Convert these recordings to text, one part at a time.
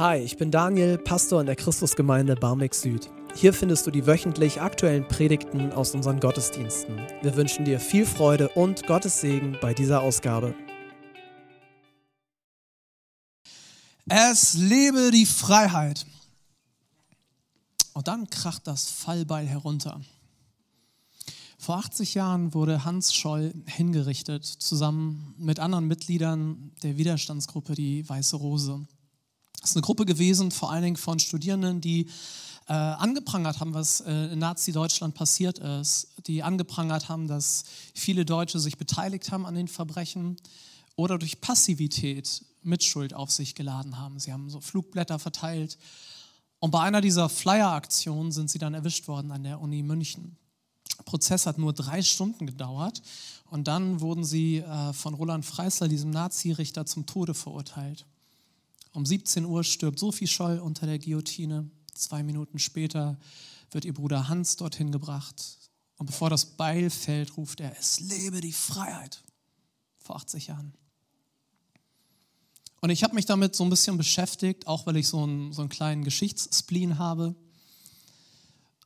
Hi, ich bin Daniel, Pastor in der Christusgemeinde Barmbek Süd. Hier findest du die wöchentlich aktuellen Predigten aus unseren Gottesdiensten. Wir wünschen dir viel Freude und Gottes Segen bei dieser Ausgabe. Es lebe die Freiheit. Und dann kracht das Fallbeil herunter. Vor 80 Jahren wurde Hans Scholl hingerichtet, zusammen mit anderen Mitgliedern der Widerstandsgruppe Die Weiße Rose. Das ist eine Gruppe gewesen, vor allen Dingen von Studierenden, die äh, angeprangert haben, was äh, in Nazi-Deutschland passiert ist, die angeprangert haben, dass viele Deutsche sich beteiligt haben an den Verbrechen oder durch Passivität Mitschuld auf sich geladen haben. Sie haben so Flugblätter verteilt und bei einer dieser Flyer-Aktionen sind sie dann erwischt worden an der Uni München. Der Prozess hat nur drei Stunden gedauert und dann wurden sie äh, von Roland Freisler, diesem Nazi-Richter, zum Tode verurteilt. Um 17 Uhr stirbt Sophie Scholl unter der Guillotine. Zwei Minuten später wird ihr Bruder Hans dorthin gebracht. Und bevor das Beil fällt, ruft er, es lebe die Freiheit. Vor 80 Jahren. Und ich habe mich damit so ein bisschen beschäftigt, auch weil ich so einen, so einen kleinen Geschichtsspleen habe.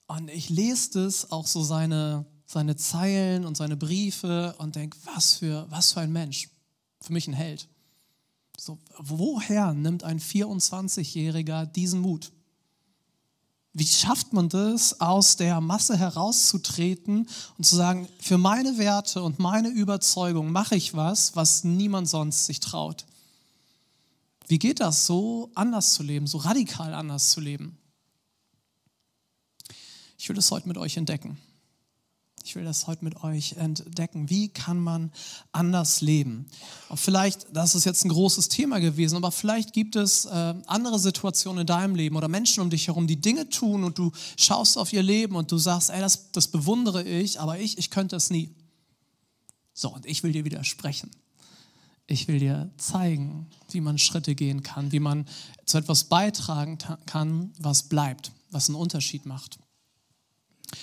Und ich lese das, auch so seine, seine Zeilen und seine Briefe und denke, was für, was für ein Mensch. Für mich ein Held. So, woher nimmt ein 24-Jähriger diesen Mut? Wie schafft man das, aus der Masse herauszutreten und zu sagen, für meine Werte und meine Überzeugung mache ich was, was niemand sonst sich traut? Wie geht das, so anders zu leben, so radikal anders zu leben? Ich will das heute mit euch entdecken. Ich will das heute mit euch entdecken. Wie kann man anders leben? Und vielleicht, das ist jetzt ein großes Thema gewesen, aber vielleicht gibt es äh, andere Situationen in deinem Leben oder Menschen um dich herum, die Dinge tun und du schaust auf ihr Leben und du sagst, ey, das, das bewundere ich, aber ich, ich könnte es nie. So, und ich will dir widersprechen. Ich will dir zeigen, wie man Schritte gehen kann, wie man zu etwas beitragen kann, was bleibt, was einen Unterschied macht.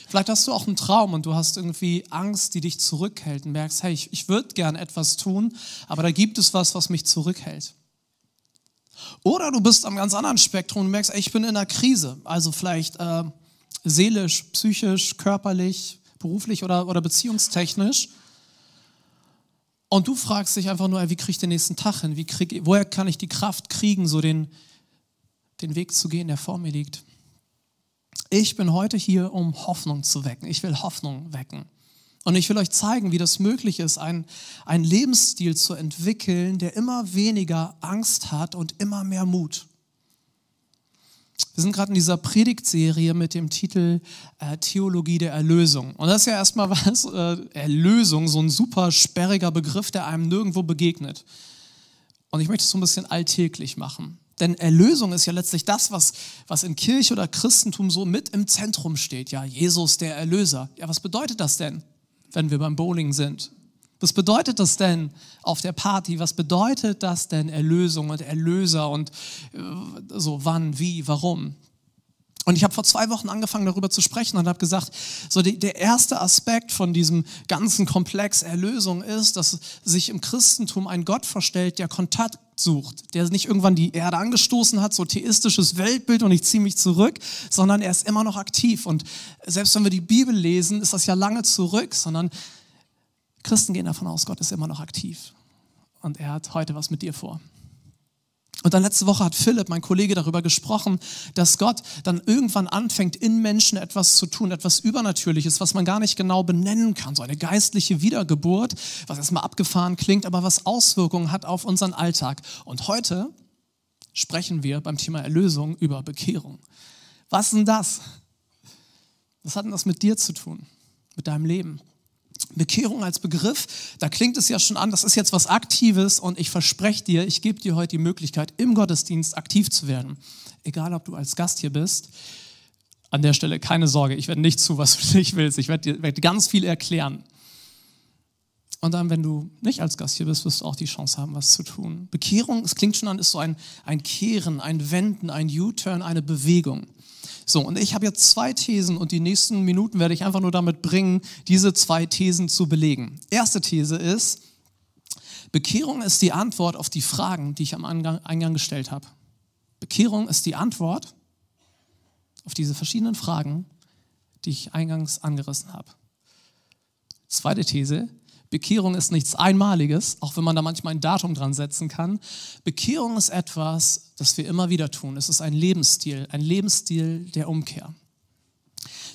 Vielleicht hast du auch einen Traum und du hast irgendwie Angst, die dich zurückhält und merkst, hey, ich, ich würde gern etwas tun, aber da gibt es was, was mich zurückhält. Oder du bist am ganz anderen Spektrum und merkst, ey, ich bin in einer Krise, also vielleicht äh, seelisch, psychisch, körperlich, beruflich oder, oder beziehungstechnisch. Und du fragst dich einfach nur, ey, wie kriege ich den nächsten Tag hin? Wie krieg, woher kann ich die Kraft kriegen, so den, den Weg zu gehen, der vor mir liegt? Ich bin heute hier, um Hoffnung zu wecken. Ich will Hoffnung wecken. Und ich will euch zeigen, wie das möglich ist, einen, Lebensstil zu entwickeln, der immer weniger Angst hat und immer mehr Mut. Wir sind gerade in dieser Predigtserie mit dem Titel äh, Theologie der Erlösung. Und das ist ja erstmal was, äh, Erlösung, so ein super sperriger Begriff, der einem nirgendwo begegnet. Und ich möchte es so ein bisschen alltäglich machen. Denn Erlösung ist ja letztlich das, was, was in Kirche oder Christentum so mit im Zentrum steht. Ja, Jesus der Erlöser. Ja, was bedeutet das denn, wenn wir beim Bowling sind? Was bedeutet das denn auf der Party? Was bedeutet das denn Erlösung und Erlöser und äh, so wann, wie, warum? Und ich habe vor zwei Wochen angefangen darüber zu sprechen und habe gesagt, so die, der erste Aspekt von diesem ganzen Komplex Erlösung ist, dass sich im Christentum ein Gott verstellt, der Kontakt sucht, der nicht irgendwann die Erde angestoßen hat, so theistisches Weltbild und ich ziehe mich zurück, sondern er ist immer noch aktiv. Und selbst wenn wir die Bibel lesen, ist das ja lange zurück, sondern Christen gehen davon aus, Gott ist immer noch aktiv. Und er hat heute was mit dir vor. Und dann letzte Woche hat Philipp, mein Kollege, darüber gesprochen, dass Gott dann irgendwann anfängt, in Menschen etwas zu tun, etwas Übernatürliches, was man gar nicht genau benennen kann. So eine geistliche Wiedergeburt, was erstmal abgefahren klingt, aber was Auswirkungen hat auf unseren Alltag. Und heute sprechen wir beim Thema Erlösung über Bekehrung. Was denn das? Was hat denn das mit dir zu tun? Mit deinem Leben? Bekehrung als Begriff, da klingt es ja schon an, das ist jetzt was Aktives und ich verspreche dir, ich gebe dir heute die Möglichkeit, im Gottesdienst aktiv zu werden. Egal, ob du als Gast hier bist. An der Stelle keine Sorge, ich werde nicht zu, was du nicht willst. Ich werde dir werd ganz viel erklären. Und dann, wenn du nicht als Gast hier bist, wirst du auch die Chance haben, was zu tun. Bekehrung, es klingt schon an, ist so ein, ein Kehren, ein Wenden, ein U-Turn, eine Bewegung. So, und ich habe jetzt zwei Thesen und die nächsten Minuten werde ich einfach nur damit bringen, diese zwei Thesen zu belegen. Erste These ist, Bekehrung ist die Antwort auf die Fragen, die ich am Eingang gestellt habe. Bekehrung ist die Antwort auf diese verschiedenen Fragen, die ich eingangs angerissen habe. Zweite These, Bekehrung ist nichts Einmaliges, auch wenn man da manchmal ein Datum dran setzen kann. Bekehrung ist etwas, das wir immer wieder tun. Es ist ein Lebensstil, ein Lebensstil der Umkehr.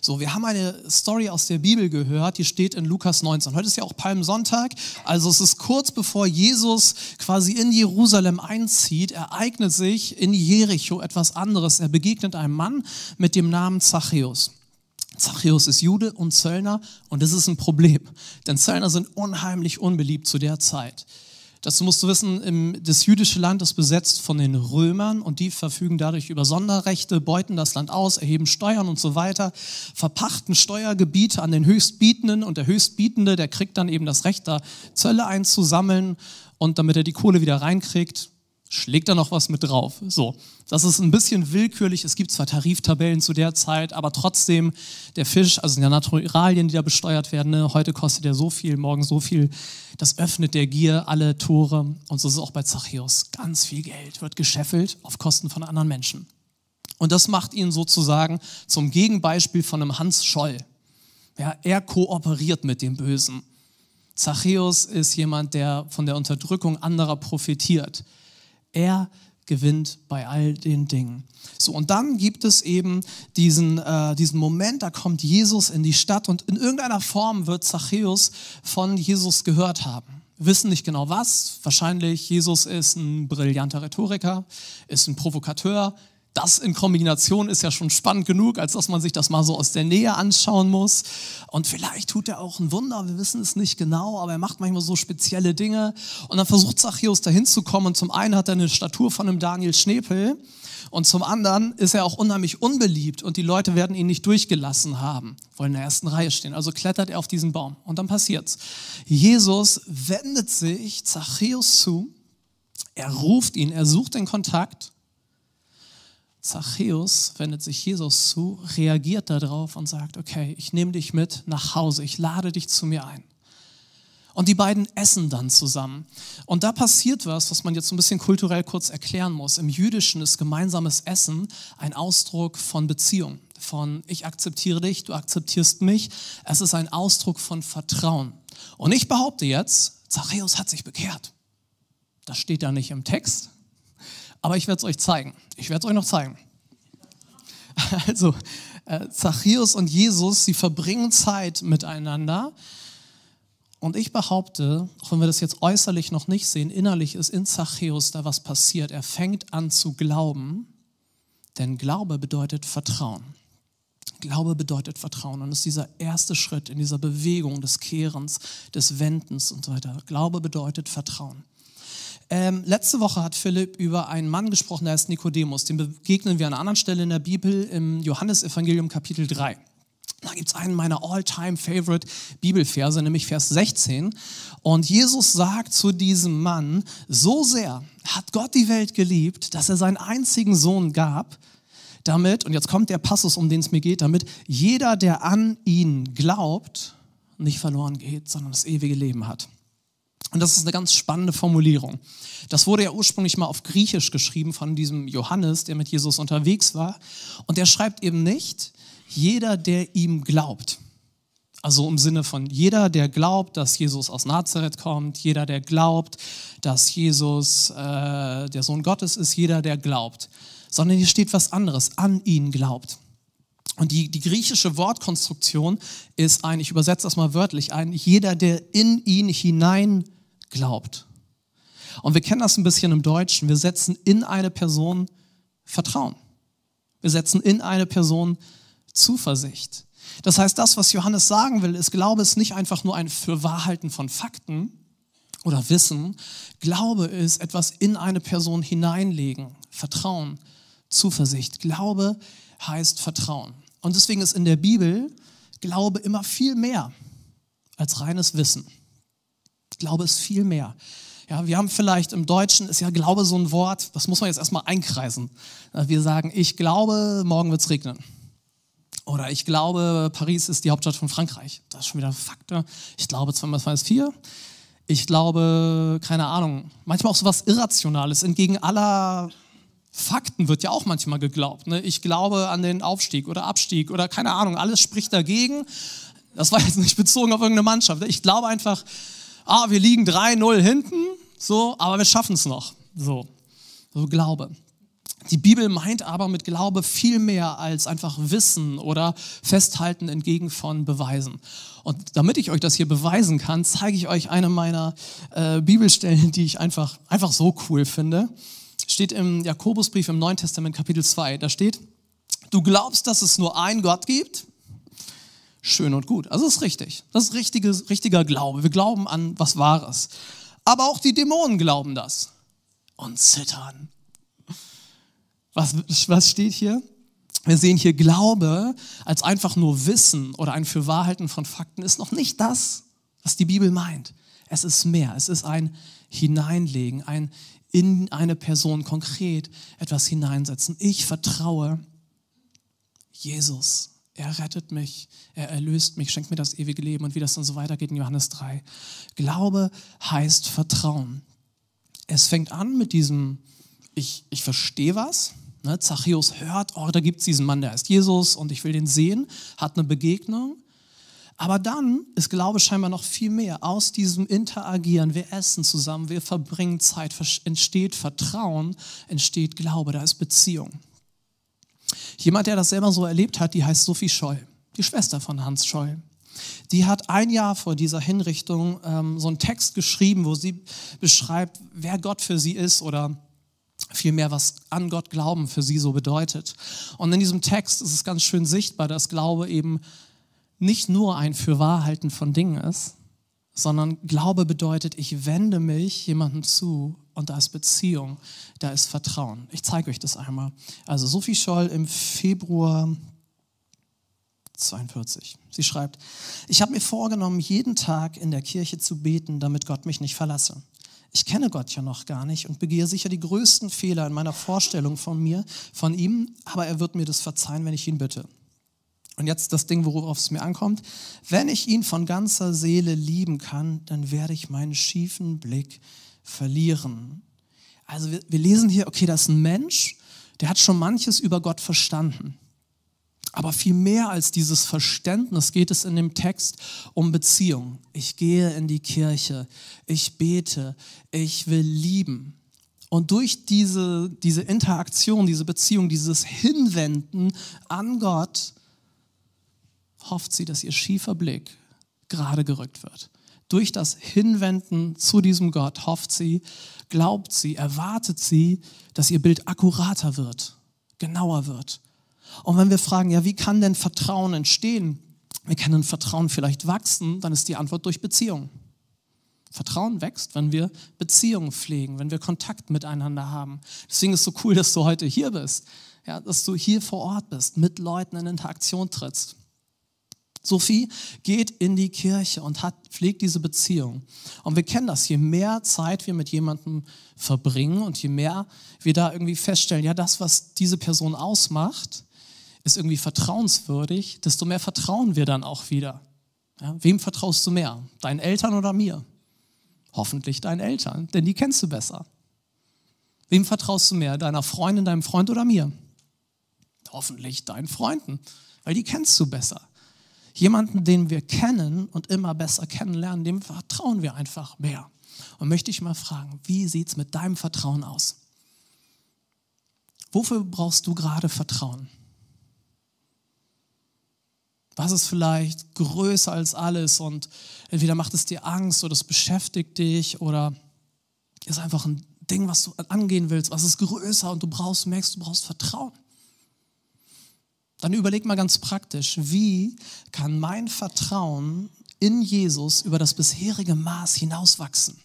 So, wir haben eine Story aus der Bibel gehört, die steht in Lukas 19. Heute ist ja auch Palmsonntag, also es ist kurz bevor Jesus quasi in Jerusalem einzieht, ereignet sich in Jericho etwas anderes. Er begegnet einem Mann mit dem Namen Zachäus. Zachäus ist Jude und Zöllner und das ist ein Problem, denn Zöllner sind unheimlich unbeliebt zu der Zeit. Dazu musst du wissen, das jüdische Land ist besetzt von den Römern und die verfügen dadurch über Sonderrechte, beuten das Land aus, erheben Steuern und so weiter, verpachten Steuergebiete an den Höchstbietenden und der Höchstbietende, der kriegt dann eben das Recht, da Zölle einzusammeln und damit er die Kohle wieder reinkriegt, schlägt er noch was mit drauf. So, das ist ein bisschen willkürlich. Es gibt zwar Tariftabellen zu der Zeit, aber trotzdem der Fisch, also die Naturalien, die da besteuert werden, ne, heute kostet er so viel, morgen so viel. Das öffnet der Gier alle Tore. Und so ist es auch bei Zachäus. Ganz viel Geld wird gescheffelt auf Kosten von anderen Menschen. Und das macht ihn sozusagen zum Gegenbeispiel von einem Hans Scholl. Ja, er kooperiert mit dem Bösen. Zachäus ist jemand, der von der Unterdrückung anderer profitiert. Er gewinnt bei all den Dingen. So, und dann gibt es eben diesen, äh, diesen Moment, da kommt Jesus in die Stadt und in irgendeiner Form wird Zachäus von Jesus gehört haben. Wissen nicht genau was. Wahrscheinlich Jesus ist ein brillanter Rhetoriker, ist ein Provokateur, das in Kombination ist ja schon spannend genug, als dass man sich das mal so aus der Nähe anschauen muss. Und vielleicht tut er auch ein Wunder, wir wissen es nicht genau, aber er macht manchmal so spezielle Dinge. Und dann versucht Zachäus dahin zu kommen. Und zum einen hat er eine Statur von einem Daniel Schnepel. Und zum anderen ist er auch unheimlich unbeliebt und die Leute werden ihn nicht durchgelassen haben, wollen in der ersten Reihe stehen. Also klettert er auf diesen Baum. Und dann passiert's. Jesus wendet sich Zachäus zu. Er ruft ihn, er sucht den Kontakt Zachäus wendet sich Jesus zu, reagiert darauf und sagt, okay, ich nehme dich mit nach Hause, ich lade dich zu mir ein. Und die beiden essen dann zusammen. Und da passiert was, was man jetzt ein bisschen kulturell kurz erklären muss. Im Jüdischen ist gemeinsames Essen ein Ausdruck von Beziehung, von ich akzeptiere dich, du akzeptierst mich. Es ist ein Ausdruck von Vertrauen. Und ich behaupte jetzt, Zachäus hat sich bekehrt. Das steht da nicht im Text, aber ich werde es euch zeigen. Ich werde es euch noch zeigen. Also, äh, Zachäus und Jesus, sie verbringen Zeit miteinander. Und ich behaupte, auch wenn wir das jetzt äußerlich noch nicht sehen, innerlich ist in Zachäus da was passiert. Er fängt an zu glauben, denn Glaube bedeutet Vertrauen. Glaube bedeutet Vertrauen und ist dieser erste Schritt in dieser Bewegung des Kehrens, des Wendens und so weiter. Glaube bedeutet Vertrauen. Ähm, letzte Woche hat Philipp über einen Mann gesprochen, der heißt Nikodemus. Den begegnen wir an einer anderen Stelle in der Bibel im Johannesevangelium Kapitel 3. Da gibt es einen meiner all-time-favorite Bibelverse, nämlich Vers 16. Und Jesus sagt zu diesem Mann, so sehr hat Gott die Welt geliebt, dass er seinen einzigen Sohn gab, damit, und jetzt kommt der Passus, um den es mir geht, damit jeder, der an ihn glaubt, nicht verloren geht, sondern das ewige Leben hat. Und das ist eine ganz spannende Formulierung. Das wurde ja ursprünglich mal auf Griechisch geschrieben von diesem Johannes, der mit Jesus unterwegs war. Und der schreibt eben nicht, jeder, der ihm glaubt. Also im Sinne von jeder, der glaubt, dass Jesus aus Nazareth kommt, jeder, der glaubt, dass Jesus äh, der Sohn Gottes ist, jeder, der glaubt. Sondern hier steht was anderes, an ihn glaubt. Und die, die griechische Wortkonstruktion ist ein, ich übersetze das mal wörtlich, ein, jeder, der in ihn hinein glaubt. Und wir kennen das ein bisschen im Deutschen. Wir setzen in eine Person Vertrauen. Wir setzen in eine Person Zuversicht. Das heißt, das, was Johannes sagen will, ist, Glaube ist nicht einfach nur ein Fürwahrhalten von Fakten oder Wissen. Glaube ist etwas in eine Person hineinlegen. Vertrauen, Zuversicht. Glaube heißt Vertrauen. Und deswegen ist in der Bibel Glaube immer viel mehr als reines Wissen. Glaube ist viel mehr. Ja, wir haben vielleicht im Deutschen, ist ja Glaube so ein Wort, das muss man jetzt erstmal einkreisen. Wir sagen, ich glaube, morgen wird es regnen. Oder ich glaube, Paris ist die Hauptstadt von Frankreich. Das ist schon wieder Fakt. Ne? Ich glaube, 2 mal 2 ist 4. Ich glaube, keine Ahnung, manchmal auch so was Irrationales, entgegen aller Fakten wird ja auch manchmal geglaubt. Ne? Ich glaube an den Aufstieg oder Abstieg oder keine Ahnung, alles spricht dagegen. Das war jetzt nicht bezogen auf irgendeine Mannschaft. Ich glaube einfach, ah, wir liegen 3-0 hinten, so, aber wir schaffen es noch. So, so Glaube. Die Bibel meint aber mit Glaube viel mehr als einfach Wissen oder Festhalten entgegen von Beweisen. Und damit ich euch das hier beweisen kann, zeige ich euch eine meiner äh, Bibelstellen, die ich einfach, einfach so cool finde. Steht im Jakobusbrief im Neuen Testament Kapitel 2. Da steht, du glaubst, dass es nur einen Gott gibt? Schön und gut. Also ist richtig. Das ist richtige, richtiger Glaube. Wir glauben an was Wahres. Aber auch die Dämonen glauben das und zittern was, was steht hier? Wir sehen hier Glaube als einfach nur Wissen oder ein Fürwahrhalten von Fakten ist noch nicht das, was die Bibel meint. Es ist mehr. Es ist ein Hineinlegen, ein in eine Person konkret etwas hineinsetzen. Ich vertraue Jesus. Er rettet mich, er erlöst mich, schenkt mir das ewige Leben und wie das dann so weitergeht in Johannes 3. Glaube heißt Vertrauen. Es fängt an mit diesem, ich, ich verstehe was, Ne, Zachäus hört, oh, da gibt es diesen Mann, der heißt Jesus und ich will den sehen, hat eine Begegnung. Aber dann ist Glaube scheinbar noch viel mehr. Aus diesem Interagieren, wir essen zusammen, wir verbringen Zeit, entsteht Vertrauen, entsteht Glaube, da ist Beziehung. Jemand, der das selber so erlebt hat, die heißt Sophie Scholl, die Schwester von Hans Scholl. Die hat ein Jahr vor dieser Hinrichtung ähm, so einen Text geschrieben, wo sie beschreibt, wer Gott für sie ist oder vielmehr, was an Gott glauben für sie so bedeutet. Und in diesem Text ist es ganz schön sichtbar, dass Glaube eben nicht nur ein Fürwahrhalten von Dingen ist, sondern Glaube bedeutet, ich wende mich jemandem zu und da ist Beziehung, da ist Vertrauen. Ich zeige euch das einmal. Also Sophie Scholl im Februar 42. Sie schreibt, ich habe mir vorgenommen, jeden Tag in der Kirche zu beten, damit Gott mich nicht verlasse ich kenne Gott ja noch gar nicht und begehe sicher die größten Fehler in meiner Vorstellung von mir, von ihm, aber er wird mir das verzeihen, wenn ich ihn bitte. Und jetzt das Ding, worauf es mir ankommt. Wenn ich ihn von ganzer Seele lieben kann, dann werde ich meinen schiefen Blick verlieren. Also wir, wir lesen hier, okay, das ist ein Mensch, der hat schon manches über Gott verstanden. Aber viel mehr als dieses Verständnis geht es in dem Text um Beziehung. Ich gehe in die Kirche, ich bete, ich will lieben. Und durch diese, diese Interaktion, diese Beziehung, dieses Hinwenden an Gott, hofft sie, dass ihr schiefer Blick gerade gerückt wird. Durch das Hinwenden zu diesem Gott hofft sie, glaubt sie, erwartet sie, dass ihr Bild akkurater wird, genauer wird und wenn wir fragen, ja, wie kann denn Vertrauen entstehen? Wie kann denn Vertrauen vielleicht wachsen? Dann ist die Antwort durch Beziehung. Vertrauen wächst, wenn wir Beziehungen pflegen, wenn wir Kontakt miteinander haben. Deswegen ist es so cool, dass du heute hier bist, ja, dass du hier vor Ort bist, mit Leuten in Interaktion trittst. Sophie geht in die Kirche und hat, pflegt diese Beziehung. Und wir kennen das, je mehr Zeit wir mit jemandem verbringen und je mehr wir da irgendwie feststellen, ja, das, was diese Person ausmacht, ist irgendwie vertrauenswürdig, desto mehr vertrauen wir dann auch wieder. Ja, wem vertraust du mehr? Deinen Eltern oder mir? Hoffentlich deinen Eltern, denn die kennst du besser. Wem vertraust du mehr? Deiner Freundin, deinem Freund oder mir? Hoffentlich deinen Freunden, weil die kennst du besser. Jemanden, den wir kennen und immer besser kennenlernen, dem vertrauen wir einfach mehr. Und möchte ich mal fragen, wie sieht es mit deinem Vertrauen aus? Wofür brauchst du gerade Vertrauen? Was ist vielleicht größer als alles und entweder macht es dir Angst oder es beschäftigt dich oder ist einfach ein Ding, was du angehen willst, was ist größer und du brauchst, merkst, du brauchst Vertrauen. Dann überleg mal ganz praktisch, wie kann mein Vertrauen in Jesus über das bisherige Maß hinauswachsen?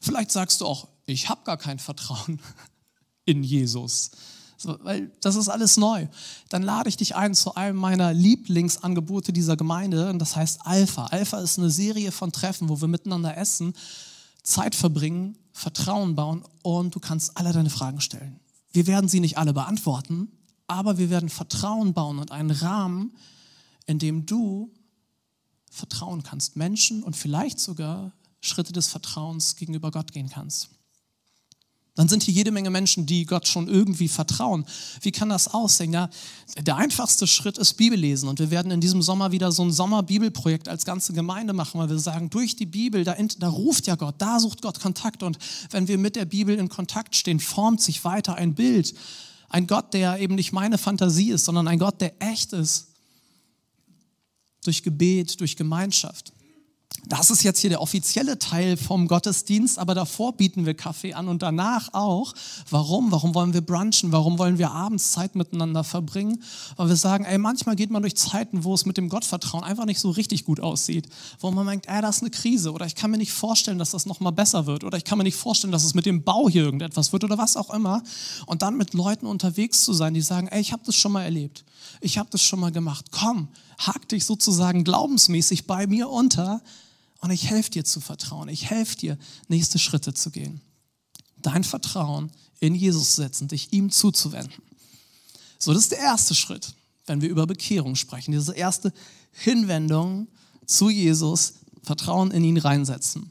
Vielleicht sagst du auch, ich habe gar kein Vertrauen in Jesus. So, weil das ist alles neu. Dann lade ich dich ein zu einem meiner Lieblingsangebote dieser Gemeinde und das heißt Alpha. Alpha ist eine Serie von Treffen, wo wir miteinander essen, Zeit verbringen, Vertrauen bauen und du kannst alle deine Fragen stellen. Wir werden sie nicht alle beantworten, aber wir werden Vertrauen bauen und einen Rahmen, in dem du vertrauen kannst, Menschen und vielleicht sogar Schritte des Vertrauens gegenüber Gott gehen kannst. Dann sind hier jede Menge Menschen, die Gott schon irgendwie vertrauen. Wie kann das aussehen? Ja, der einfachste Schritt ist Bibellesen. Und wir werden in diesem Sommer wieder so ein Sommerbibelprojekt als ganze Gemeinde machen, weil wir sagen, durch die Bibel, da, da ruft ja Gott, da sucht Gott Kontakt. Und wenn wir mit der Bibel in Kontakt stehen, formt sich weiter ein Bild. Ein Gott, der eben nicht meine Fantasie ist, sondern ein Gott, der echt ist. Durch Gebet, durch Gemeinschaft. Das ist jetzt hier der offizielle Teil vom Gottesdienst, aber davor bieten wir Kaffee an und danach auch. Warum? Warum wollen wir brunchen? Warum wollen wir abends Zeit miteinander verbringen? Weil wir sagen, ey, manchmal geht man durch Zeiten, wo es mit dem Gottvertrauen einfach nicht so richtig gut aussieht. Wo man denkt, ey, das ist eine Krise oder ich kann mir nicht vorstellen, dass das nochmal besser wird oder ich kann mir nicht vorstellen, dass es mit dem Bau hier irgendetwas wird oder was auch immer. Und dann mit Leuten unterwegs zu sein, die sagen, ey, ich habe das schon mal erlebt. Ich habe das schon mal gemacht. Komm, hak dich sozusagen glaubensmäßig bei mir unter und ich helfe dir zu vertrauen. Ich helfe dir, nächste Schritte zu gehen. Dein Vertrauen in Jesus setzen, dich ihm zuzuwenden. So, das ist der erste Schritt, wenn wir über Bekehrung sprechen. Diese erste Hinwendung zu Jesus, Vertrauen in ihn reinsetzen.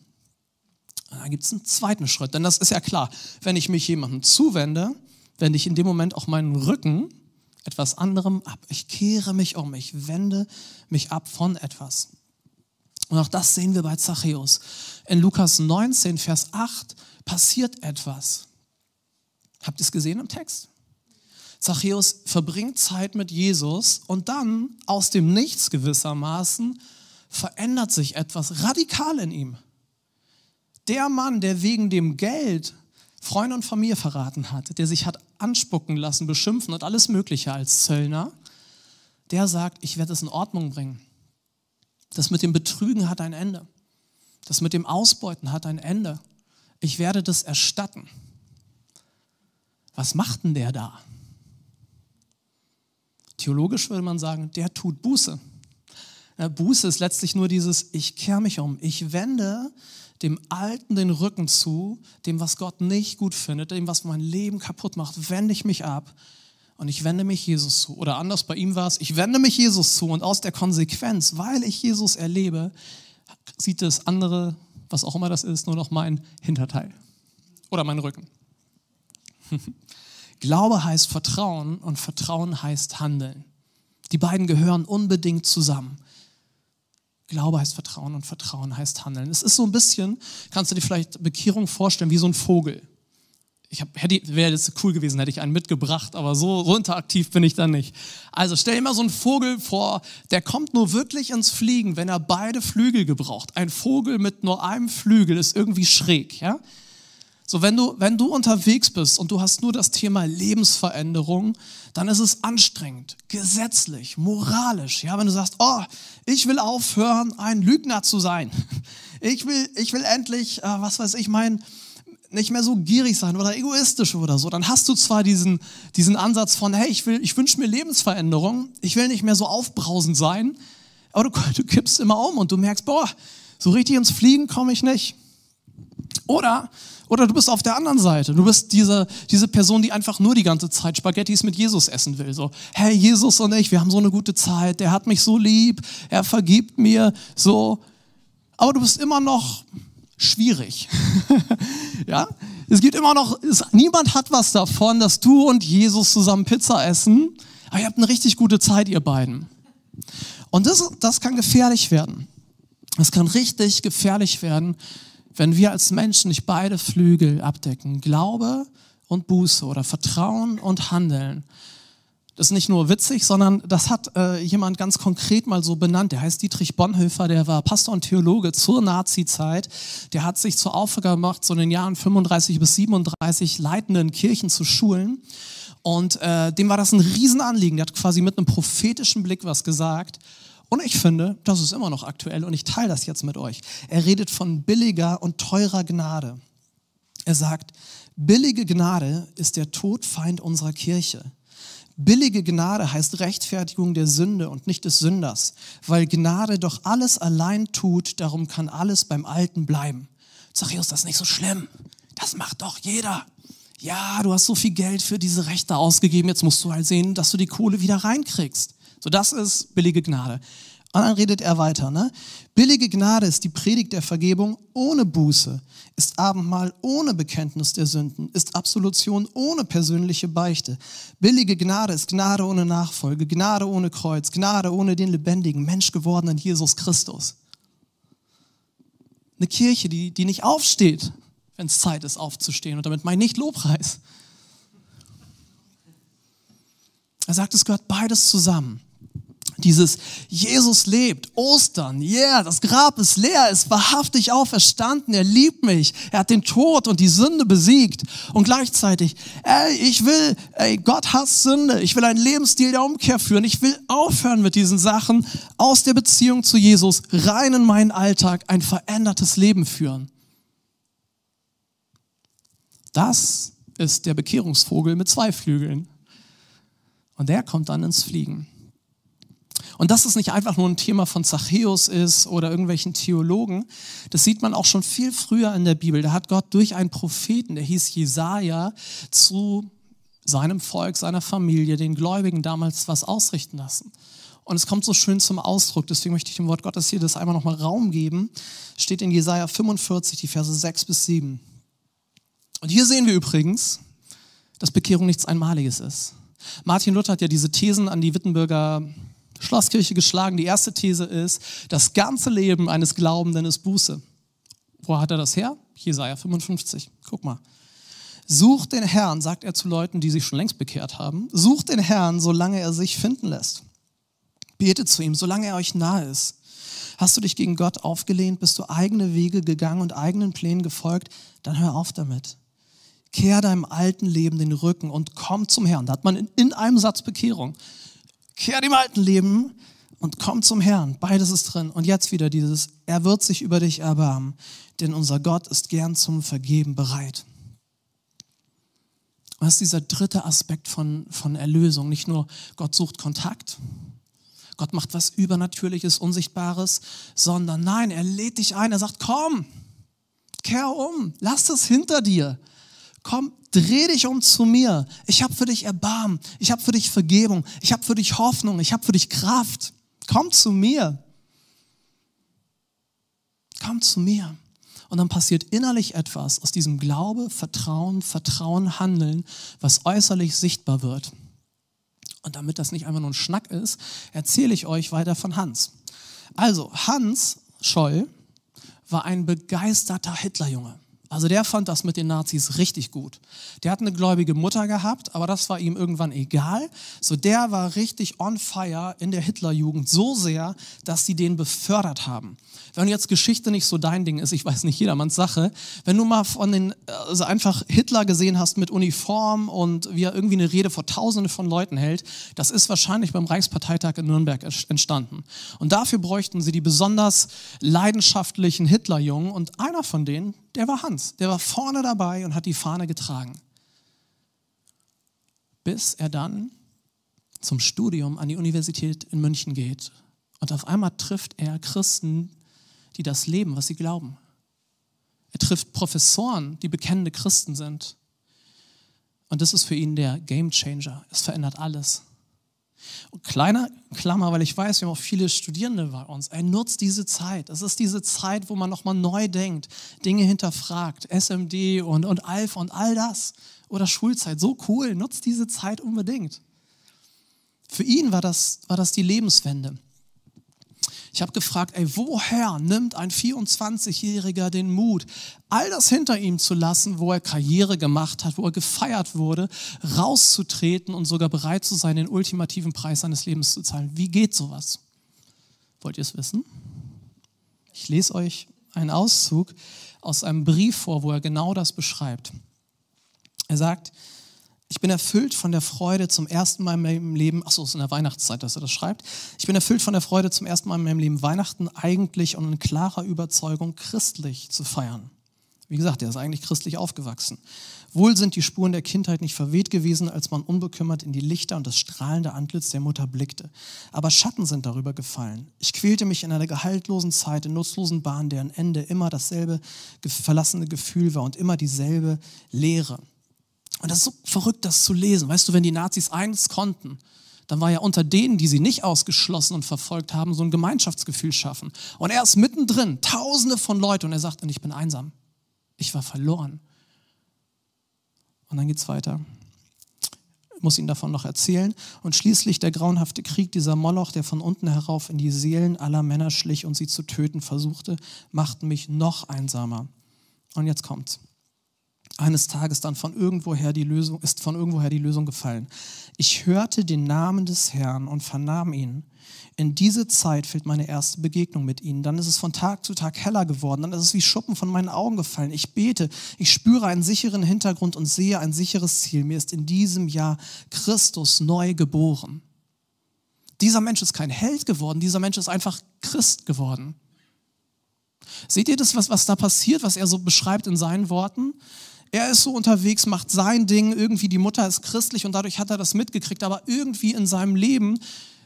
Da gibt es einen zweiten Schritt, denn das ist ja klar, wenn ich mich jemandem zuwende, wende ich in dem Moment auch meinen Rücken etwas anderem ab. Ich kehre mich um, ich wende mich ab von etwas. Und auch das sehen wir bei Zachäus. In Lukas 19, Vers 8 passiert etwas. Habt ihr es gesehen im Text? Zachäus verbringt Zeit mit Jesus und dann aus dem Nichts gewissermaßen verändert sich etwas radikal in ihm. Der Mann, der wegen dem Geld Freunde und Familie verraten hat, der sich hat anspucken lassen, beschimpfen und alles Mögliche als Zöllner, der sagt, ich werde es in Ordnung bringen. Das mit dem Betrügen hat ein Ende. Das mit dem Ausbeuten hat ein Ende. Ich werde das erstatten. Was macht denn der da? Theologisch würde man sagen, der tut Buße. Buße ist letztlich nur dieses, ich kehre mich um, ich wende dem Alten den Rücken zu, dem, was Gott nicht gut findet, dem, was mein Leben kaputt macht, wende ich mich ab und ich wende mich Jesus zu. Oder anders, bei ihm war es, ich wende mich Jesus zu und aus der Konsequenz, weil ich Jesus erlebe, sieht das andere, was auch immer das ist, nur noch mein Hinterteil oder mein Rücken. Glaube heißt Vertrauen und Vertrauen heißt Handeln. Die beiden gehören unbedingt zusammen. Glaube heißt Vertrauen und Vertrauen heißt Handeln. Es ist so ein bisschen, kannst du dir vielleicht Bekehrung vorstellen, wie so ein Vogel ich hab, hätte, wäre jetzt cool gewesen, hätte ich einen mitgebracht, aber so runteraktiv bin ich dann nicht. Also stell dir mal so einen Vogel vor, der kommt nur wirklich ins Fliegen, wenn er beide Flügel gebraucht. Ein Vogel mit nur einem Flügel ist irgendwie schräg, ja? So, wenn du, wenn du unterwegs bist und du hast nur das Thema Lebensveränderung, dann ist es anstrengend, gesetzlich, moralisch, ja? Wenn du sagst, oh, ich will aufhören, ein Lügner zu sein. Ich will, ich will endlich, äh, was weiß ich, mein, nicht mehr so gierig sein oder egoistisch oder so, dann hast du zwar diesen, diesen Ansatz von, hey, ich, will, ich wünsche mir Lebensveränderung, ich will nicht mehr so aufbrausend sein, aber du, du kippst immer um und du merkst, boah, so richtig ins Fliegen komme ich nicht. Oder, oder du bist auf der anderen Seite. Du bist diese, diese Person, die einfach nur die ganze Zeit Spaghettis mit Jesus essen will. So, hey, Jesus und ich, wir haben so eine gute Zeit. Der hat mich so lieb. Er vergibt mir. So. Aber du bist immer noch schwierig. ja, es gibt immer noch, es, niemand hat was davon, dass du und Jesus zusammen Pizza essen, aber ihr habt eine richtig gute Zeit, ihr beiden. Und das, das kann gefährlich werden. Es kann richtig gefährlich werden, wenn wir als Menschen nicht beide Flügel abdecken. Glaube und Buße oder Vertrauen und Handeln. Das ist nicht nur witzig, sondern das hat äh, jemand ganz konkret mal so benannt. Der heißt Dietrich Bonhoeffer, der war Pastor und Theologe zur Nazi-Zeit. Der hat sich zur Aufgabe gemacht, so in den Jahren 35 bis 37 leitenden Kirchen zu schulen. Und äh, dem war das ein Riesenanliegen. Der hat quasi mit einem prophetischen Blick was gesagt. Und ich finde, das ist immer noch aktuell und ich teile das jetzt mit euch. Er redet von billiger und teurer Gnade. Er sagt, billige Gnade ist der Todfeind unserer Kirche. Billige Gnade heißt Rechtfertigung der Sünde und nicht des Sünders, weil Gnade doch alles allein tut, darum kann alles beim Alten bleiben. Zachäus, das ist nicht so schlimm. Das macht doch jeder. Ja, du hast so viel Geld für diese Rechte ausgegeben, jetzt musst du halt sehen, dass du die Kohle wieder reinkriegst. So, das ist billige Gnade. Und dann redet er weiter. Ne? Billige Gnade ist die Predigt der Vergebung ohne Buße, ist Abendmahl ohne Bekenntnis der Sünden, ist Absolution ohne persönliche Beichte. Billige Gnade ist Gnade ohne Nachfolge, Gnade ohne Kreuz, Gnade ohne den lebendigen, menschgewordenen Jesus Christus. Eine Kirche, die, die nicht aufsteht, wenn es Zeit ist aufzustehen. Und damit meine ich nicht Lobpreis. Er sagt, es gehört beides zusammen. Dieses Jesus lebt, Ostern, yeah, das Grab ist leer, ist wahrhaftig auferstanden, er liebt mich, er hat den Tod und die Sünde besiegt und gleichzeitig, ey, ich will, ey, Gott hasst Sünde, ich will einen Lebensstil der Umkehr führen, ich will aufhören mit diesen Sachen, aus der Beziehung zu Jesus rein in meinen Alltag ein verändertes Leben führen. Das ist der Bekehrungsvogel mit zwei Flügeln. Und der kommt dann ins Fliegen. Und dass es nicht einfach nur ein Thema von Zachäus ist oder irgendwelchen Theologen, das sieht man auch schon viel früher in der Bibel. Da hat Gott durch einen Propheten, der hieß Jesaja, zu seinem Volk, seiner Familie, den Gläubigen damals was ausrichten lassen. Und es kommt so schön zum Ausdruck, deswegen möchte ich dem Wort Gottes hier das einmal nochmal Raum geben. Steht in Jesaja 45, die Verse 6 bis 7. Und hier sehen wir übrigens, dass Bekehrung nichts Einmaliges ist. Martin Luther hat ja diese Thesen an die Wittenbürger Schlosskirche geschlagen. Die erste These ist, das ganze Leben eines Glaubenden ist Buße. Wo hat er das her? Jesaja 55. Guck mal. Sucht den Herrn, sagt er zu Leuten, die sich schon längst bekehrt haben. Sucht den Herrn, solange er sich finden lässt. Betet zu ihm, solange er euch nahe ist. Hast du dich gegen Gott aufgelehnt, bist du eigene Wege gegangen und eigenen Plänen gefolgt, dann hör auf damit. Kehr deinem alten Leben den Rücken und komm zum Herrn. Da hat man in, einem Satz Bekehrung kehr dem alten Leben und komm zum Herrn. Beides ist drin. Und jetzt wieder dieses, er wird sich über dich erbarmen, denn unser Gott ist gern zum Vergeben bereit. Das ist dieser dritte Aspekt von, von Erlösung. Nicht nur Gott sucht Kontakt, Gott macht was Übernatürliches, Unsichtbares, sondern nein, er lädt dich ein, er sagt, komm, kehr um, lass das hinter dir. Komm, dreh dich um zu mir. Ich habe für dich Erbarmen. Ich habe für dich Vergebung. Ich habe für dich Hoffnung. Ich habe für dich Kraft. Komm zu mir. Komm zu mir. Und dann passiert innerlich etwas aus diesem Glaube, Vertrauen, Vertrauen, Handeln, was äußerlich sichtbar wird. Und damit das nicht einfach nur ein Schnack ist, erzähle ich euch weiter von Hans. Also, Hans Scholl war ein begeisterter Hitlerjunge. Also der fand das mit den Nazis richtig gut. Der hat eine gläubige Mutter gehabt, aber das war ihm irgendwann egal. So der war richtig on fire in der Hitlerjugend so sehr, dass sie den befördert haben. Wenn jetzt Geschichte nicht so dein Ding ist, ich weiß nicht jedermanns Sache, wenn du mal von den, also einfach Hitler gesehen hast mit Uniform und wie er irgendwie eine Rede vor Tausenden von Leuten hält, das ist wahrscheinlich beim Reichsparteitag in Nürnberg entstanden. Und dafür bräuchten sie die besonders leidenschaftlichen Hitlerjungen und einer von denen, der war Hans. Der war vorne dabei und hat die Fahne getragen. Bis er dann zum Studium an die Universität in München geht. Und auf einmal trifft er Christen, die das leben, was sie glauben. Er trifft Professoren, die bekennende Christen sind. Und das ist für ihn der Game Changer. Es verändert alles. Und kleiner Klammer, weil ich weiß, wir haben auch viele Studierende bei uns. Er nutzt diese Zeit. Es ist diese Zeit, wo man nochmal neu denkt, Dinge hinterfragt, SMD und, und Alpha und all das. Oder Schulzeit. So cool. Nutzt diese Zeit unbedingt. Für ihn war das, war das die Lebenswende. Ich habe gefragt, ey, woher nimmt ein 24-Jähriger den Mut, all das hinter ihm zu lassen, wo er Karriere gemacht hat, wo er gefeiert wurde, rauszutreten und sogar bereit zu sein, den ultimativen Preis seines Lebens zu zahlen? Wie geht sowas? Wollt ihr es wissen? Ich lese euch einen Auszug aus einem Brief vor, wo er genau das beschreibt. Er sagt, ich bin erfüllt von der Freude zum ersten Mal in meinem Leben, ach so, es ist in der Weihnachtszeit, dass er das schreibt. Ich bin erfüllt von der Freude zum ersten Mal in meinem Leben, Weihnachten eigentlich und in klarer Überzeugung christlich zu feiern. Wie gesagt, er ist eigentlich christlich aufgewachsen. Wohl sind die Spuren der Kindheit nicht verweht gewesen, als man unbekümmert in die Lichter und das strahlende Antlitz der Mutter blickte. Aber Schatten sind darüber gefallen. Ich quälte mich in einer gehaltlosen Zeit, in nutzlosen Bahnen, deren Ende immer dasselbe verlassene Gefühl war und immer dieselbe Leere. Und das ist so verrückt, das zu lesen. Weißt du, wenn die Nazis eins konnten, dann war ja unter denen, die sie nicht ausgeschlossen und verfolgt haben, so ein Gemeinschaftsgefühl schaffen. Und er ist mittendrin, tausende von Leuten, und er sagt, und ich bin einsam. Ich war verloren. Und dann geht es weiter. Ich muss Ihnen davon noch erzählen. Und schließlich der grauenhafte Krieg, dieser Moloch, der von unten herauf in die Seelen aller Männer schlich und sie zu töten versuchte, machten mich noch einsamer. Und jetzt kommt's eines Tages dann von irgendwoher die Lösung, ist von irgendwoher die Lösung gefallen. Ich hörte den Namen des Herrn und vernahm ihn. In diese Zeit fällt meine erste Begegnung mit ihnen. Dann ist es von Tag zu Tag heller geworden. Dann ist es wie Schuppen von meinen Augen gefallen. Ich bete, ich spüre einen sicheren Hintergrund und sehe ein sicheres Ziel. Mir ist in diesem Jahr Christus neu geboren. Dieser Mensch ist kein Held geworden, dieser Mensch ist einfach Christ geworden. Seht ihr das, was, was da passiert, was er so beschreibt in seinen Worten? Er ist so unterwegs, macht sein Ding, irgendwie die Mutter ist christlich und dadurch hat er das mitgekriegt, aber irgendwie in seinem Leben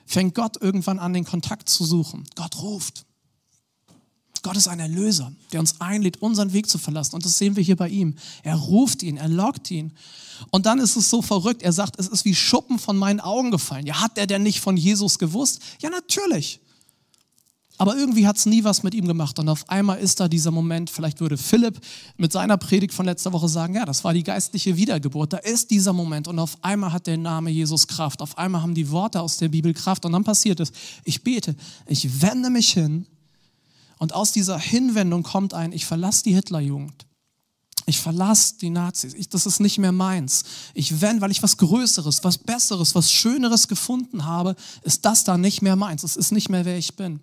fängt Gott irgendwann an, den Kontakt zu suchen. Gott ruft. Gott ist ein Erlöser, der uns einlädt, unseren Weg zu verlassen. Und das sehen wir hier bei ihm. Er ruft ihn, er lockt ihn. Und dann ist es so verrückt. Er sagt, es ist wie Schuppen von meinen Augen gefallen. Ja, hat er denn nicht von Jesus gewusst? Ja, natürlich. Aber irgendwie hat es nie was mit ihm gemacht. Und auf einmal ist da dieser Moment, vielleicht würde Philipp mit seiner Predigt von letzter Woche sagen, ja, das war die geistliche Wiedergeburt. Da ist dieser Moment und auf einmal hat der Name Jesus Kraft. Auf einmal haben die Worte aus der Bibel Kraft. Und dann passiert es, ich bete, ich wende mich hin und aus dieser Hinwendung kommt ein, ich verlasse die Hitlerjugend. Ich verlasse die Nazis. Ich, das ist nicht mehr meins. Ich wende, weil ich was Größeres, was Besseres, was Schöneres gefunden habe, ist das da nicht mehr meins. Es ist nicht mehr, wer ich bin.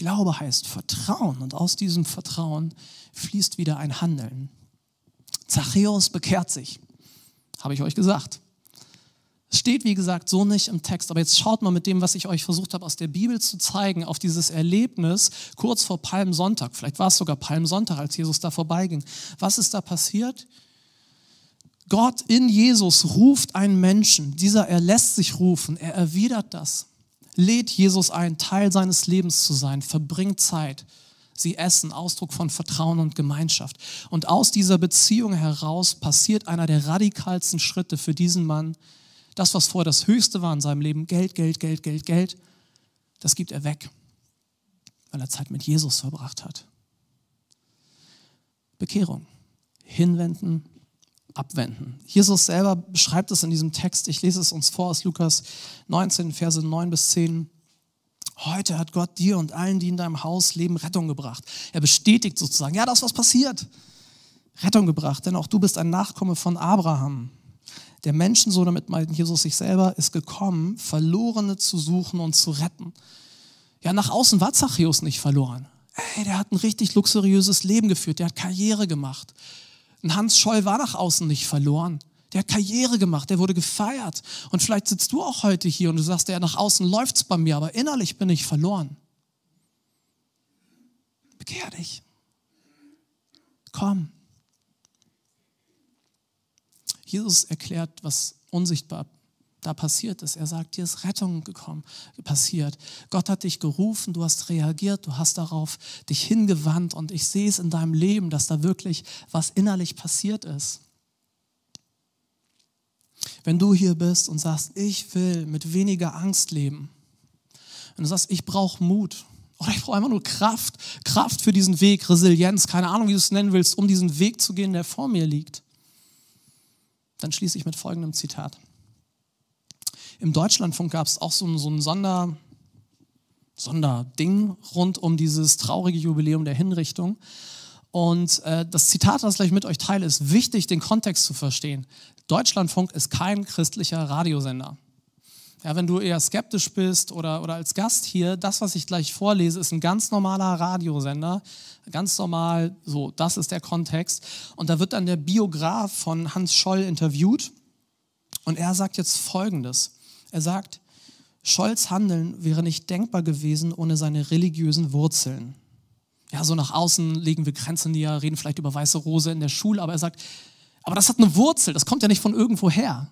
Glaube heißt Vertrauen und aus diesem Vertrauen fließt wieder ein Handeln. Zachäus bekehrt sich, habe ich euch gesagt. Es steht, wie gesagt, so nicht im Text, aber jetzt schaut mal mit dem, was ich euch versucht habe, aus der Bibel zu zeigen, auf dieses Erlebnis kurz vor Palmsonntag. Vielleicht war es sogar Palmsonntag, als Jesus da vorbeiging. Was ist da passiert? Gott in Jesus ruft einen Menschen. Dieser, er lässt sich rufen, er erwidert das lädt Jesus ein, Teil seines Lebens zu sein, verbringt Zeit. Sie essen, Ausdruck von Vertrauen und Gemeinschaft. Und aus dieser Beziehung heraus passiert einer der radikalsten Schritte für diesen Mann. Das, was vorher das Höchste war in seinem Leben, Geld, Geld, Geld, Geld, Geld, das gibt er weg, weil er Zeit mit Jesus verbracht hat. Bekehrung. Hinwenden, abwenden. Jesus selber beschreibt es in diesem Text. Ich lese es uns vor aus Lukas 19, Verse 9 bis 10. Heute hat Gott dir und allen, die in deinem Haus leben, Rettung gebracht. Er bestätigt sozusagen, ja, das was passiert. Rettung gebracht, denn auch du bist ein Nachkomme von Abraham. Der Menschensohn, damit meint Jesus sich selber, ist gekommen, Verlorene zu suchen und zu retten. Ja, nach außen war Zachäus nicht verloren. Ey, der hat ein richtig luxuriöses Leben geführt, der hat Karriere gemacht. Ein Hans Scholl war nach außen nicht verloren. Der hat Karriere gemacht, der wurde gefeiert. Und vielleicht sitzt du auch heute hier und du sagst, ja, nach außen läuft's bei mir, aber innerlich bin ich verloren. Bekehr dich. Komm. Jesus erklärt, was unsichtbar da passiert ist. Er sagt, dir ist Rettung gekommen, passiert. Gott hat dich gerufen, du hast reagiert, du hast darauf dich hingewandt und ich sehe es in deinem Leben, dass da wirklich was innerlich passiert ist. Wenn du hier bist und sagst, ich will mit weniger Angst leben, und du sagst, ich brauche Mut, oder ich brauche einfach nur Kraft, Kraft für diesen Weg, Resilienz, keine Ahnung, wie du es nennen willst, um diesen Weg zu gehen, der vor mir liegt, dann schließe ich mit folgendem Zitat. Im Deutschlandfunk gab es auch so ein, so ein Sonder, Sonderding rund um dieses traurige Jubiläum der Hinrichtung. Und äh, das Zitat, das ich gleich mit euch teile, ist wichtig, den Kontext zu verstehen. Deutschlandfunk ist kein christlicher Radiosender. Ja, wenn du eher skeptisch bist oder, oder als Gast hier, das, was ich gleich vorlese, ist ein ganz normaler Radiosender. Ganz normal, so, das ist der Kontext. Und da wird dann der Biograf von Hans Scholl interviewt. Und er sagt jetzt Folgendes. Er sagt, Scholz Handeln wäre nicht denkbar gewesen ohne seine religiösen Wurzeln. Ja, so nach außen legen wir Grenzen näher, reden vielleicht über weiße Rose in der Schule, aber er sagt, aber das hat eine Wurzel, das kommt ja nicht von irgendwo her.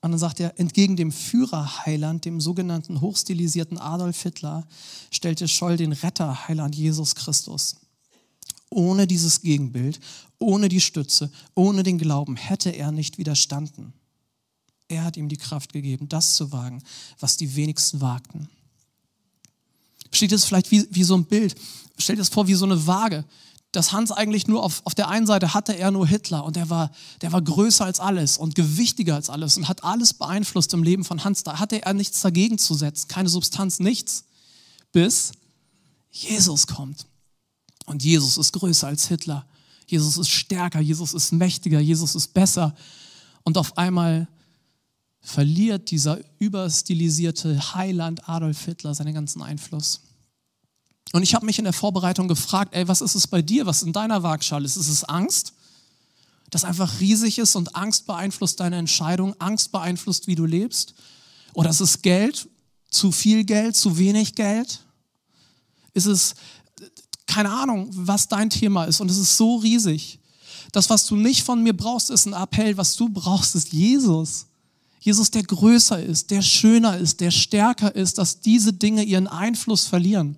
Und dann sagt er, entgegen dem Führerheiland, dem sogenannten hochstilisierten Adolf Hitler, stellte Scholl den Retterheiland Jesus Christus. Ohne dieses Gegenbild, ohne die Stütze, ohne den Glauben hätte er nicht widerstanden. Er hat ihm die Kraft gegeben, das zu wagen, was die wenigsten wagten. Steht es vielleicht wie, wie so ein Bild. Stellt es vor wie so eine Waage. Dass Hans eigentlich nur auf, auf der einen Seite hatte er nur Hitler und der war, der war größer als alles und gewichtiger als alles und hat alles beeinflusst im Leben von Hans. Da hatte er nichts dagegen zu setzen, keine Substanz, nichts, bis Jesus kommt. Und Jesus ist größer als Hitler. Jesus ist stärker, Jesus ist mächtiger, Jesus ist besser. Und auf einmal verliert dieser überstilisierte Heiland Adolf Hitler seinen ganzen Einfluss. Und ich habe mich in der Vorbereitung gefragt, ey, was ist es bei dir, was in deiner Waagschale ist? Ist es Angst, das einfach riesig ist und Angst beeinflusst deine Entscheidung, Angst beeinflusst, wie du lebst? Oder ist es Geld, zu viel Geld, zu wenig Geld? Ist es, keine Ahnung, was dein Thema ist und es ist so riesig. Das, was du nicht von mir brauchst, ist ein Appell. Was du brauchst, ist Jesus. Jesus, der größer ist, der schöner ist, der stärker ist, dass diese Dinge ihren Einfluss verlieren.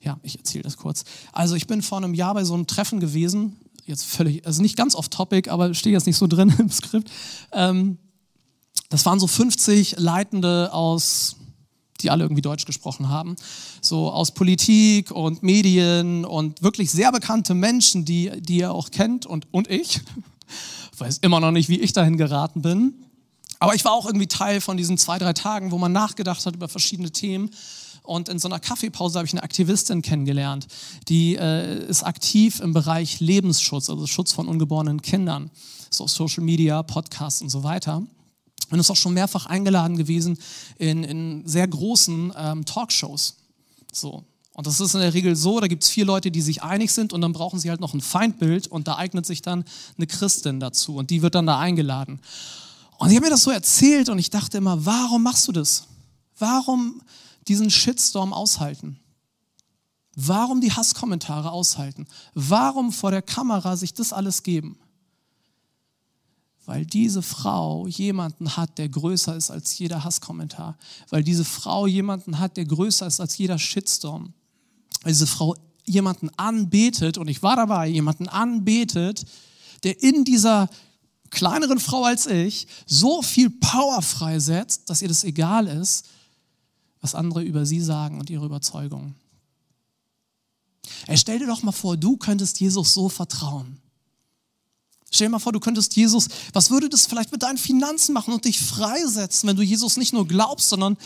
Ja, ich erzähle das kurz. Also ich bin vor einem Jahr bei so einem Treffen gewesen, jetzt völlig, also nicht ganz off topic, aber steht jetzt nicht so drin im Skript. Ähm, das waren so 50 Leitende aus, die alle irgendwie Deutsch gesprochen haben, so aus Politik und Medien und wirklich sehr bekannte Menschen, die, die ihr auch kennt und, und ich weiß immer noch nicht, wie ich dahin geraten bin. Aber ich war auch irgendwie Teil von diesen zwei, drei Tagen, wo man nachgedacht hat über verschiedene Themen. Und in so einer Kaffeepause habe ich eine Aktivistin kennengelernt, die äh, ist aktiv im Bereich Lebensschutz, also Schutz von ungeborenen Kindern, so Social Media, Podcasts und so weiter. Und ist auch schon mehrfach eingeladen gewesen in, in sehr großen ähm, Talkshows. So, und das ist in der Regel so, da gibt es vier Leute, die sich einig sind und dann brauchen sie halt noch ein Feindbild und da eignet sich dann eine Christin dazu und die wird dann da eingeladen. Und ich habe mir das so erzählt und ich dachte immer, warum machst du das? Warum diesen Shitstorm aushalten? Warum die Hasskommentare aushalten? Warum vor der Kamera sich das alles geben? Weil diese Frau jemanden hat, der größer ist als jeder Hasskommentar. Weil diese Frau jemanden hat, der größer ist als jeder Shitstorm diese Frau jemanden anbetet, und ich war dabei, jemanden anbetet, der in dieser kleineren Frau als ich so viel Power freisetzt, dass ihr das egal ist, was andere über sie sagen und ihre Überzeugungen. Ey, stell dir doch mal vor, du könntest Jesus so vertrauen. Stell dir mal vor, du könntest Jesus, was würde das vielleicht mit deinen Finanzen machen und dich freisetzen, wenn du Jesus nicht nur glaubst, sondern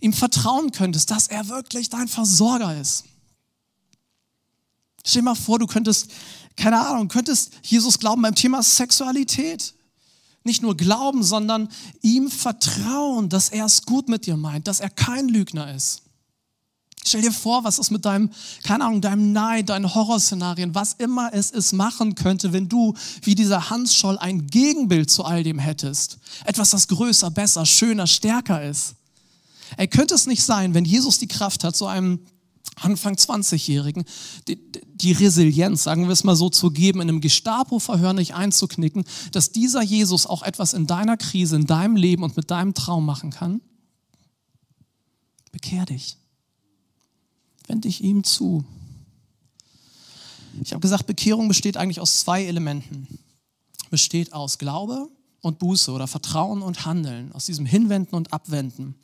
ihm vertrauen könntest, dass er wirklich dein Versorger ist. Stell dir mal vor, du könntest, keine Ahnung, könntest Jesus glauben beim Thema Sexualität. Nicht nur glauben, sondern ihm vertrauen, dass er es gut mit dir meint, dass er kein Lügner ist. Stell dir vor, was es mit deinem, keine Ahnung, deinem Neid, deinen Horrorszenarien, was immer es ist, machen könnte, wenn du wie dieser Hans Scholl ein Gegenbild zu all dem hättest. Etwas, das größer, besser, schöner, stärker ist. Er könnte es nicht sein, wenn Jesus die Kraft hat, so einem Anfang 20-Jährigen die, die, Resilienz, sagen wir es mal so, zu geben, in einem Gestapo-Verhör nicht einzuknicken, dass dieser Jesus auch etwas in deiner Krise, in deinem Leben und mit deinem Traum machen kann? Bekehr dich. Wend dich ihm zu. Ich habe gesagt, Bekehrung besteht eigentlich aus zwei Elementen. Besteht aus Glaube und Buße oder Vertrauen und Handeln, aus diesem Hinwenden und Abwenden.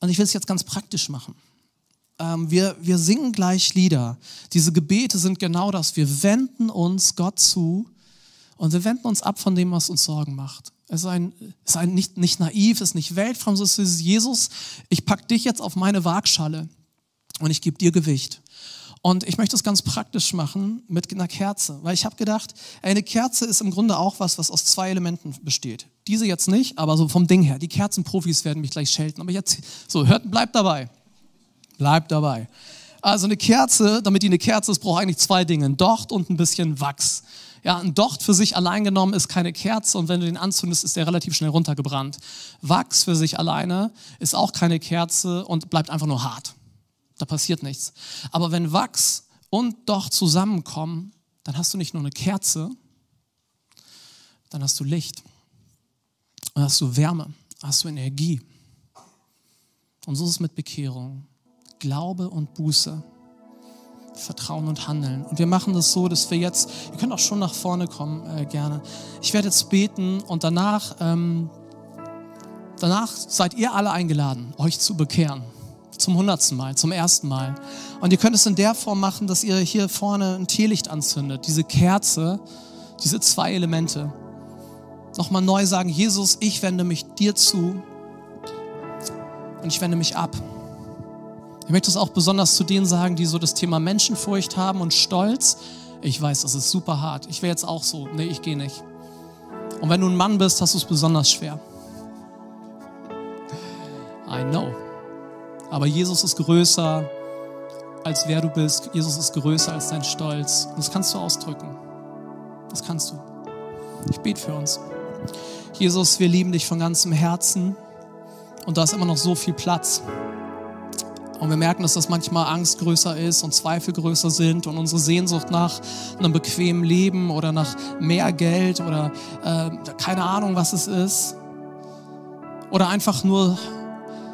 Und ich will es jetzt ganz praktisch machen ähm, wir, wir singen gleich Lieder. Diese Gebete sind genau das. Wir wenden uns Gott zu und wir wenden uns ab von dem, was uns Sorgen macht. Es ist, ein, es ist ein nicht, nicht naiv, es ist nicht weltfremd, es ist Jesus, ich packe dich jetzt auf meine Waagschale und ich gebe dir Gewicht. Und ich möchte es ganz praktisch machen mit einer Kerze, weil ich habe gedacht, eine Kerze ist im Grunde auch was, was aus zwei Elementen besteht. Diese jetzt nicht, aber so vom Ding her. Die Kerzenprofis werden mich gleich schelten, aber jetzt, so, hört, bleibt dabei. Bleib dabei. Also eine Kerze, damit die eine Kerze ist, braucht eigentlich zwei Dinge, ein Docht und ein bisschen Wachs. Ja, ein Docht für sich allein genommen ist keine Kerze und wenn du den anzündest, ist der relativ schnell runtergebrannt. Wachs für sich alleine ist auch keine Kerze und bleibt einfach nur hart. Da passiert nichts. Aber wenn Wachs und Docht zusammenkommen, dann hast du nicht nur eine Kerze, dann hast du Licht. Dann hast du Wärme, hast du Energie. Und so ist es mit Bekehrung. Glaube und Buße. Vertrauen und Handeln. Und wir machen das so, dass wir jetzt, ihr könnt auch schon nach vorne kommen, äh, gerne. Ich werde jetzt beten und danach, ähm, danach seid ihr alle eingeladen, euch zu bekehren. Zum hundertsten Mal, zum ersten Mal. Und ihr könnt es in der Form machen, dass ihr hier vorne ein Teelicht anzündet, diese Kerze, diese zwei Elemente. Nochmal neu sagen, Jesus, ich wende mich dir zu und ich wende mich ab. Ich möchte es auch besonders zu denen sagen, die so das Thema Menschenfurcht haben und Stolz. Ich weiß, das ist super hart. Ich wäre jetzt auch so. Nee, ich gehe nicht. Und wenn du ein Mann bist, hast du es besonders schwer. I know. Aber Jesus ist größer, als wer du bist. Jesus ist größer als dein Stolz. Und das kannst du ausdrücken. Das kannst du. Ich bete für uns. Jesus, wir lieben dich von ganzem Herzen. Und da ist immer noch so viel Platz. Und wir merken, dass das manchmal Angst größer ist und Zweifel größer sind und unsere Sehnsucht nach einem bequemen Leben oder nach mehr Geld oder äh, keine Ahnung, was es ist. Oder einfach nur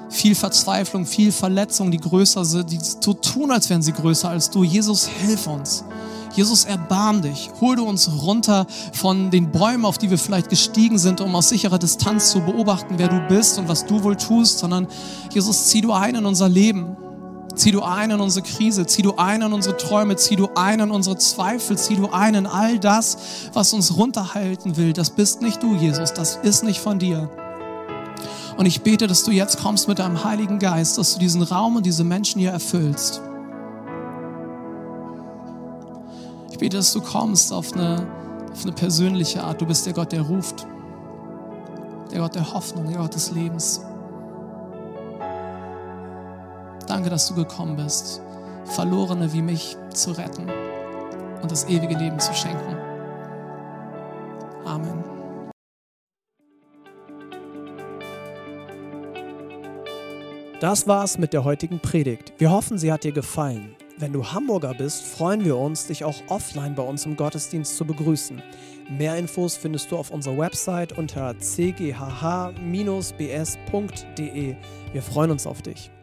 viel Verzweiflung, viel Verletzung, die größer sind, die so tun, als wären sie größer als du. Jesus, hilf uns. Jesus, erbarm dich. Hol du uns runter von den Bäumen, auf die wir vielleicht gestiegen sind, um aus sicherer Distanz zu beobachten, wer du bist und was du wohl tust, sondern Jesus, zieh du ein in unser Leben. Zieh du ein in unsere Krise, zieh du ein in unsere Träume, zieh du ein in unsere Zweifel, zieh du ein in all das, was uns runterhalten will. Das bist nicht du, Jesus, das ist nicht von dir. Und ich bete, dass du jetzt kommst mit deinem Heiligen Geist, dass du diesen Raum und diese Menschen hier erfüllst. Ich bete, dass du kommst auf eine, auf eine persönliche Art. Du bist der Gott, der ruft. Der Gott der Hoffnung, der Gott des Lebens. Danke, dass du gekommen bist, Verlorene wie mich zu retten und das ewige Leben zu schenken. Amen. Das war's mit der heutigen Predigt. Wir hoffen, sie hat dir gefallen. Wenn du Hamburger bist, freuen wir uns, dich auch offline bei uns im Gottesdienst zu begrüßen. Mehr Infos findest du auf unserer Website unter cghh-bs.de. Wir freuen uns auf dich.